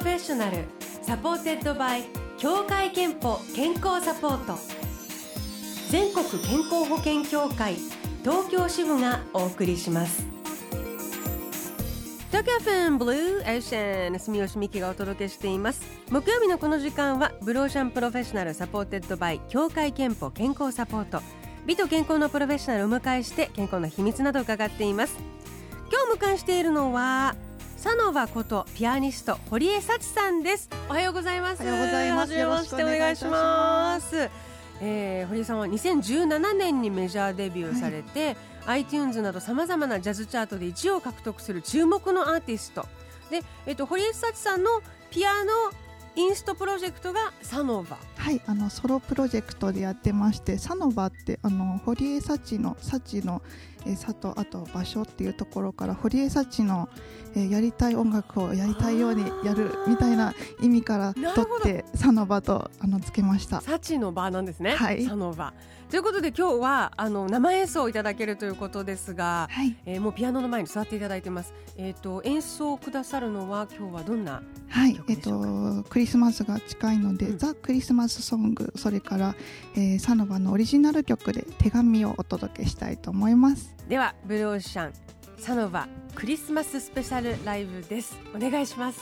Professional supported by 協会けんぽ健康サポート。全国健康保険協会東京支部がお送りします。東京 FM Blue Ocean 住吉美希がお届けしています。木曜日のこの時間は Blue Ocean Professional supported by 協会けんぽ健康サポート。美と健康のプロフェッショナルをお迎えして健康の秘密などを伺っています。今日迎えしているのはサノバことピアニスト堀江幸さんです。おはようございます。おはようございます。はじめましてお願いします。えー、堀江さんは2017年にメジャーデビューされて、はい、iTunes などさまざまなジャズチャートで1位を獲得する注目のアーティスト。で、えーと、堀江幸さんのピアノインストプロジェクトがサノバはいあのソロプロジェクトでやってましてサノバってあの堀江幸の幸のえー、とあと場所っていうところから堀江幸の、えー、やりたい音楽をやりたいようにやるみたいな意味から取ってサノバとあのつけました。幸の場なんですね、はい、サノバ。ということで今日はあの生演奏をいただけるということですが、はい、えー、もうピアノの前に座っていただいてます。えっ、ー、と演奏をくださるのは今日はどんなはい。えっ、ー、とクリスマスが近いので、うん、ザクリスマスソングそれから、えー、サノバのオリジナル曲で手紙をお届けしたいと思います。ではブルーオーシャンサノバクリスマススペシャルライブです。お願いします。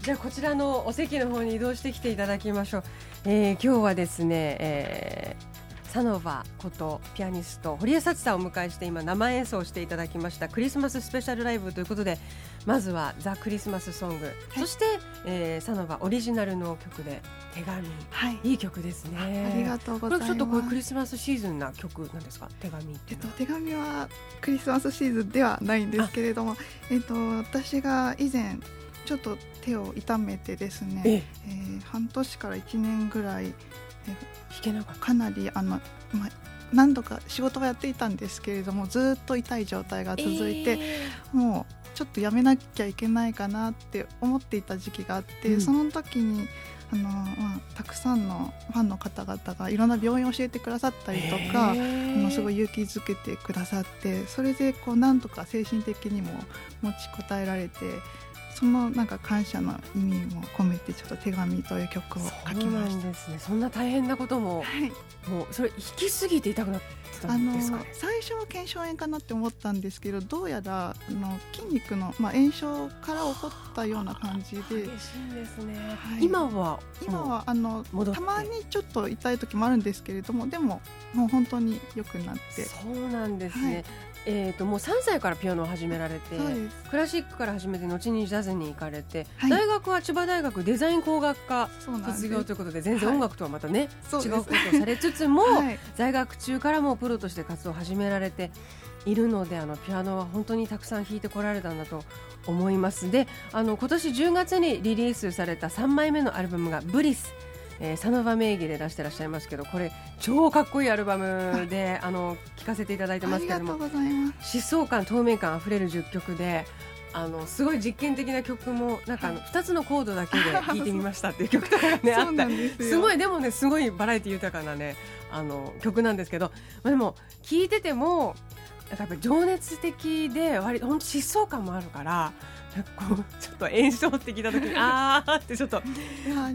じゃあこちらのお席の方に移動してきていただきましょう。えー、今日はですね、えー、サノバことピアニスト堀江幸さんをお迎えして今生演奏していただきました。クリスマススペシャルライブということでまずはザ・クリスマスソング、はい、そして、えー、サノバオリジナルの曲で手紙、はい、いい曲ですね。ありがとうございます。ちょっとこれクリスマスシーズンな曲なんですか？手紙えっと手紙はクリスマスシーズンではないんですけれどもえっと私が以前ちょっと手を痛めてですね、ええ。ー、半年から1年ぐらい弾けなかかなりあの、まあ、何度か仕事はやっていたんですけれどもずっと痛い状態が続いて、えー、もうちょっとやめなきゃいけないかなって思っていた時期があって、うん、その時にあの、まあ、たくさんのファンの方々がいろんな病院を教えてくださったりとか、えー、あのすごい勇気づけてくださってそれでこうなんとか精神的にも持ちこたえられて。そのなんか感謝の意味も込めてちょっと手紙という曲を書きました。ですね。そんな大変なことも、はい、もうそれ引きすぎて痛くなってたんですか、ね、最初は腱鞘炎かなって思ったんですけどどうやらあの筋肉の、まあ、炎症から起こったような感じで。激しいですね、はい、今は今はあのたまにちょっと痛い時もあるんですけれどもでももう本当に良くなって。そうなんですね、はい。えーと、もう3歳からピアノを始められてクラシックから始めて後にジャズに行かれて、はい、大学は千葉大学デザイン工学科卒業ということで全然音楽とはまたね、はい、違うことをされつつも、はい、在学中からもプロとして活動を始められているのであのピアノは本当にたくさん弾いてこられたんだと思います。であの今年10月にリリースされた3枚目のアルバムが「ブリス」えー、サノバ名義で出してらっしゃいますけどこれ超かっこいいアルバムであの聴かせていただいてますけれども疾走感透明感あふれる10曲であのすごい実験的な曲もなんかあの2つのコードだけで 弾いてみましたっていう曲とかがねあった。すごいでもねすごいバラエティ豊かなねあの曲なんですけど、まあ、でも聴いててもやっぱ情熱的で割本当疾走感もあるからこうちょっと炎症って聞いた時に ああってちょっと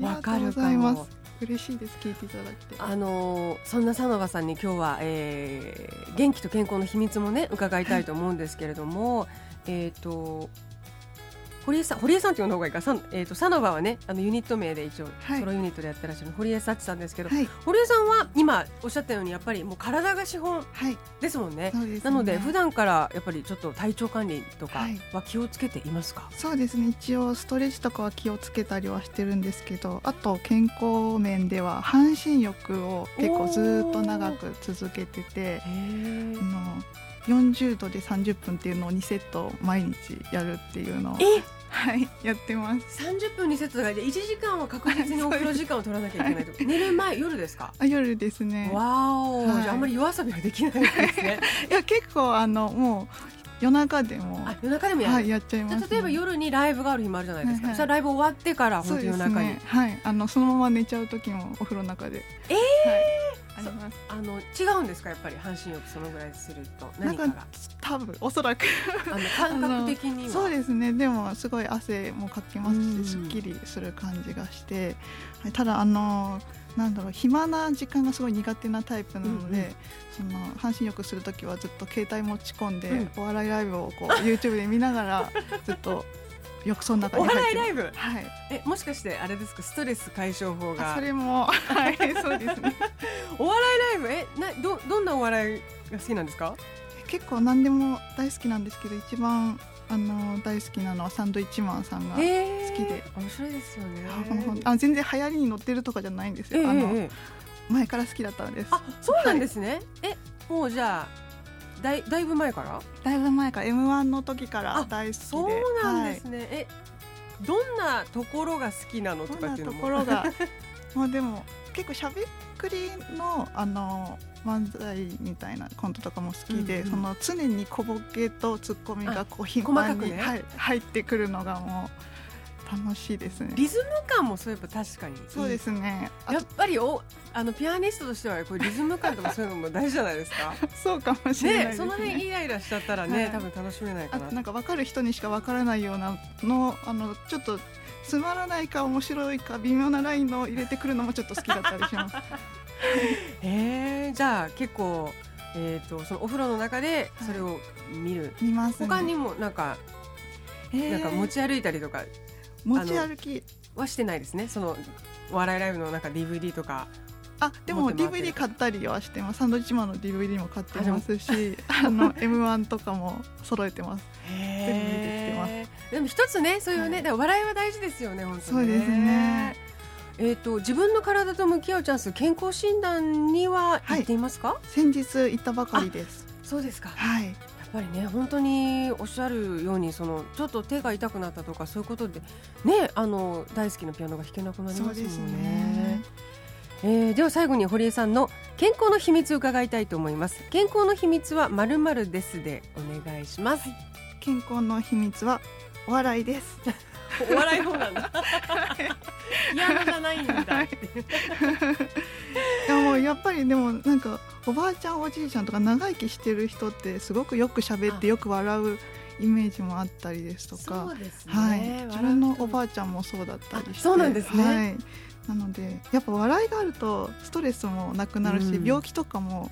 わかるかも。嬉しいです聞いていただいて。あのそんな佐野さんに今日は、えー、元気と健康の秘密もね伺いたいと思うんですけれども、はい、えっ、ー、と堀江さん堀江さんって呼んだ方がいいか。さ、えーと、サノバはねあのユニット名で一応、はい、ソロユニットでやってらっしゃる堀江幸さんですけど、はい、堀江さんは今おっしゃったようにやっぱりもう体が資本ですもんね。はい、なので普段からやっぱりちょっと体調管理とかは気をつけていますか、そうですね。一応ストレッチとかは気をつけたりはしてるんですけどあと健康面では半身浴を結構ずっと長く続けててあの40度で30分っていうのを2セット毎日やるっていうのをはいやってます。30分2セットだから1時間は確実にお風呂時間を取らなきゃいけないと寝る前夜ですか？あ夜ですね。わお、はい、あんまり夜遊びはできないですね。いや結構あのもう夜中でも。夜中でもやる、はい、やっちゃいます、ね、例えば夜にライブがある日もあるじゃないですか、はいはい、ライブ終わってから本当夜中に、ね、はい。あのそのまま寝ちゃう時もお風呂の中で。ええー！はいあります。あの違うんですか？やっぱり半身浴そのぐらいすると。何かが多分おそらく。あの感覚的にそうですね。でもすごい汗もかきますしすっきりする感じがして、はい、ただあのなんだろう暇な時間がすごい苦手なタイプなので、うんうん、その半身浴する時はずっと携帯持ち込んで、うん、お笑いライブをこう YouTube で見ながらずっと浴槽の中にお笑いライブ？はい。えもしかしてあれですか？ストレス解消法が。それも はいそうですね。お笑いライブ？えなどどんなお笑いが好きなんですか？結構何でも大好きなんですけど一番あの大好きなのはサンドイッチマンさんが好きで、面白いですよね。あ全然流行りに乗ってるとかじゃないんですよ、あの前から好きだったんです。あそうなんですね、はい、えもうじゃあだいだいぶ前から？だいぶ前から m 1の時から大好きで。そうなんですね、はい、えどんなところが好きなのとかっていうのも。ところが？まあでも結構しゃべくりのあの漫才みたいなコントとかも好きで、うんうん、その常に小ボケとツッコミがこう頻繁に、ね、はい、入ってくるのがもう楽しいですね。リズム感もそういえば確かにそうですね。やっぱりおあのピアニストとしてはこれリズム感とかそういうのも大事じゃないですか？そうかもしれないね、ね、その辺イライラしちゃったらね、はい、多分楽しめないかな。なんか分かる人にしか分からないようなのあのちょっとつまらないか面白いか微妙なラインの入れてくるのもちょっと好きだったりします。えー、じゃあ結構えーと、そのお風呂の中でそれを見る、はい、見ます、ね、他にもなんか、えー、なんか持ち歩いたりとか持ち歩き。はしてないですね。そのお笑いライブのなんか DVD とか。あでも DVD 買ったりはしてます。サンドイッチマンの DVD も買ってますし あの M1 とかも揃えてます。全部見てきてます。でも一つねそういうね、はい、笑いは大事ですよね本当に、そうですね。えーと、自分の体と向き合うチャンス健康診断には行っていますか、はい、先日行ったばかりです。そうですか。はいぱりね本当におっしゃるようにそのちょっと手が痛くなったとかそういうことでねあの大好きなピアノが弾けなくなりますもんね。ね。えー、では最後に堀江さんの健康の秘密を伺いたいと思います。健康の秘密はまるまるですでお願いします、はい、健康の秘密はお笑いです。お笑い方なんだ。嫌じゃないんだいや やっぱりでもなんかおばあちゃんおじいちゃんとか長生きしてる人ってすごくよく喋ってよく笑うイメージもあったりですとか、ね、はい、自分のおばあちゃんもそうだったりして。そうなんですね、はい、なのでやっぱ笑いがあるとストレスもなくなるし、うん、病気とかも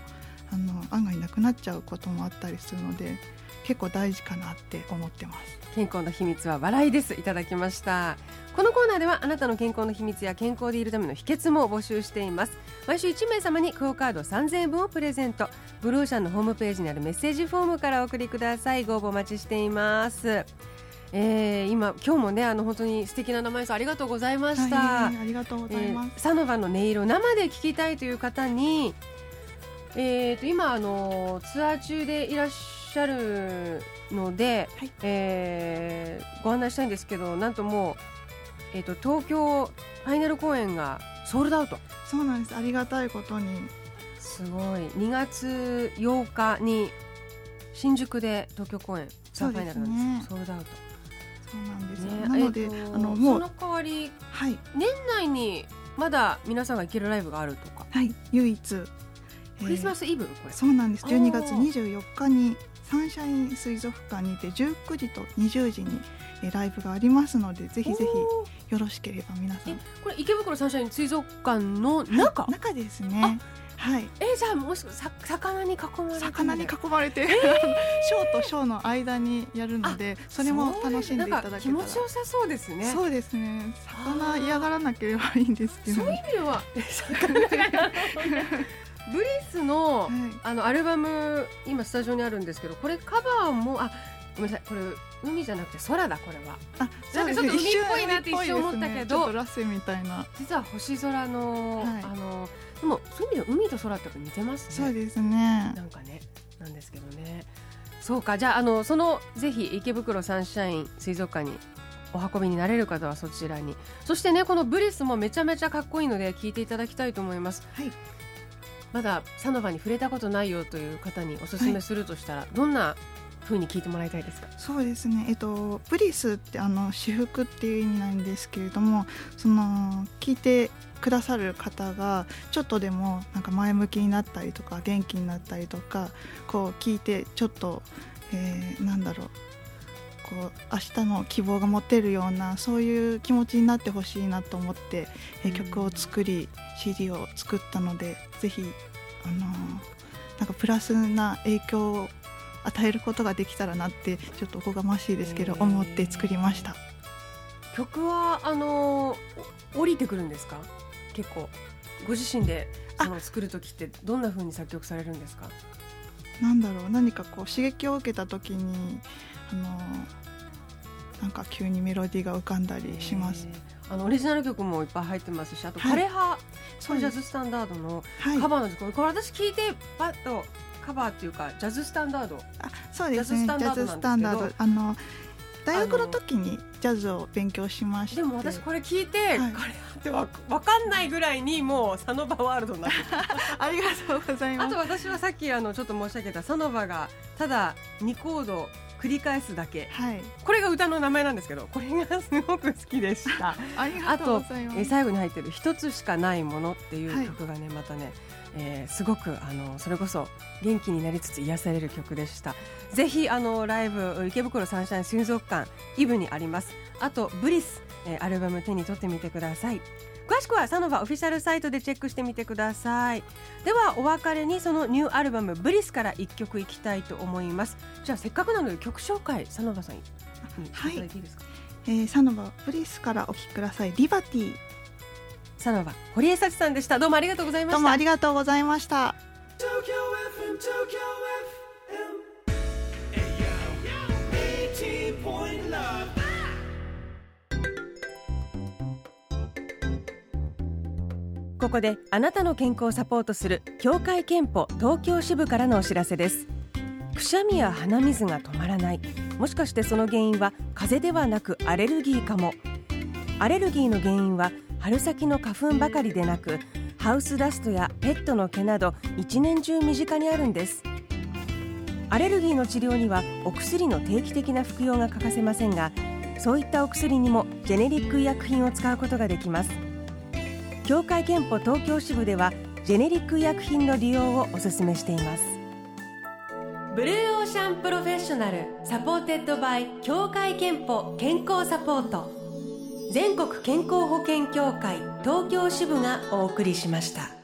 あの案外なくなっちゃうこともあったりするので結構大事かなって思ってます。健康の秘密は笑いです。いただきました。このコーナーではあなたの健康の秘密や健康でいるための秘訣も募集しています。毎週1名様にクオカード3000円分をプレゼント。ブルーシャンのホームページにあるメッセージフォームからお送りください。ご応募お待ちしています。えー、今今日もねあの本当に素敵な名前さんありがとうございました、ありがとうございます、えー、サノバの音色生で聞きたいという方にえーと、今あのツアー中でいらっしゃるので、はい、えー、ご案内したいんですけどなんともう、えーと、東京ファイナル公演がソールドアウト。そうなんです。ありがたいことに。すごい。2月8日に新宿で東京公演ツアーファイナルなんです、ね、ソールドアウト。そうなんです。ね、なので、えー、あのもうその代わり、はい、年内にまだ皆さんが行けるライブがあるとか。はい。唯一クリスマスイブ、これ。そうなんです。12月24日にサンシャイン水族館にて19時と20時にライブがありますのでぜひぜひよろしければ皆さん。これ池袋サンシャイン水族館の中、はい、中？ですね。はい、えー、じゃあもしさ魚に囲まれて。魚に囲まれて、えー、ショーとショーの間にやるのでそれも楽しんでいただけたら。気持ちよさそうですね。そうですね。魚嫌がらなければいいんですけど。そういう意味では魚ブリスの,、あのアルバム今スタジオにあるんですけどこれカバーもあごめんなさいこれ海じゃなくて空だこれは。あなんかちょっと海っぽいなって一瞬思ったけど、ね、ラッセみたいな。実は星空の、はい、あのでもそういう意味では海と空って似てますね。そうですね。なんかねなんですけどね。そうかじゃああのそのぜひ池袋サンシャイン水族館にお運びになれる方はそちらに。そしてねこのブリスもめちゃめちゃかっこいいので聞いていただきたいと思います、はい、まだサノバに触れたことないよという方におすすめするとしたら、はい、どんなふうに聞いてもらいたいですか？そうですね、えっと、ブリスってあの私服っていう意味なんですけれどもその聞いてくださる方がちょっとでもなんか前向きになったりとか元気になったりとかこう聞いてちょっと、えー、なんだろうこう明日の希望が持てるようなそういう気持ちになってほしいなと思って、えー、曲を作り CD を作ったのでぜひあのー、なんかプラスな影響を与えることができたらなってちょっとおこがましいですけど思って作りました。曲はあの降りてくるんですか？結構。ご自身であ。の作る時ってどんな風に作曲されるんですか？なんだろう。何かこう刺激を受けた時にあのなんか急にメロディーが浮かんだりします。あのオリジナル曲もいっぱい入ってますしあと枯葉、はい、これジャズスタンダードのカバーの曲、はい、これ私聞いてパッとカバーっていうかジャズスタンダード。あそうですね。ジャズスタンダードあの大学の時にジャズを勉強しましてでも私これ聞いて、はい、これってわ分かんないぐらいにもうサノバワールドになって ありがとうございます。あと私はさっきあのちょっと申し上げたサノバがただ2コード繰り返すだけ、はい、これが歌の名前なんですけどこれがすごく好きでした。あとえ最後に入ってる「一つしかないもの」っていう曲がね、はい、またね、えー、すごくあのそれこそ元気になりつつ癒される曲でした。ぜひあのライブ池袋サンシャイン水族館イブにあります。あとブリス、えー、アルバム手に取ってみてください詳しくはサノバオフィシャルサイトでチェックしてみてください。ではお別れにそのニューアルバムブリスから一曲いきたいと思います。じゃあせっかくなので曲紹介サノバさんにはいいいですか、えー、サノバブリスからお聴きください。リバティ。サノバ堀江幸さんでした。どうもありがとうございました。どうもありがとうございましたこであなたの健康をサポートする協会憲法東京支部からのお知らせです。くしゃみや鼻水が止まらない。もしかしてその原因は風邪ではなくアレルギーかも。アレルギーの原因は春先の花粉ばかりでなくハウスダストやペットの毛など一年中身近にあるんです。アレルギーの治療にはお薬の定期的な服用が欠かせませんがそういったお薬にもジェネリック医薬品を使うことができます。協会けんぽ東京支部ではジェネリック医薬品の利用をお勧めしています Blue Ocean Professional supported by 協会けんぽ健康サポート全国健康保険協会東京支部がお送りしました。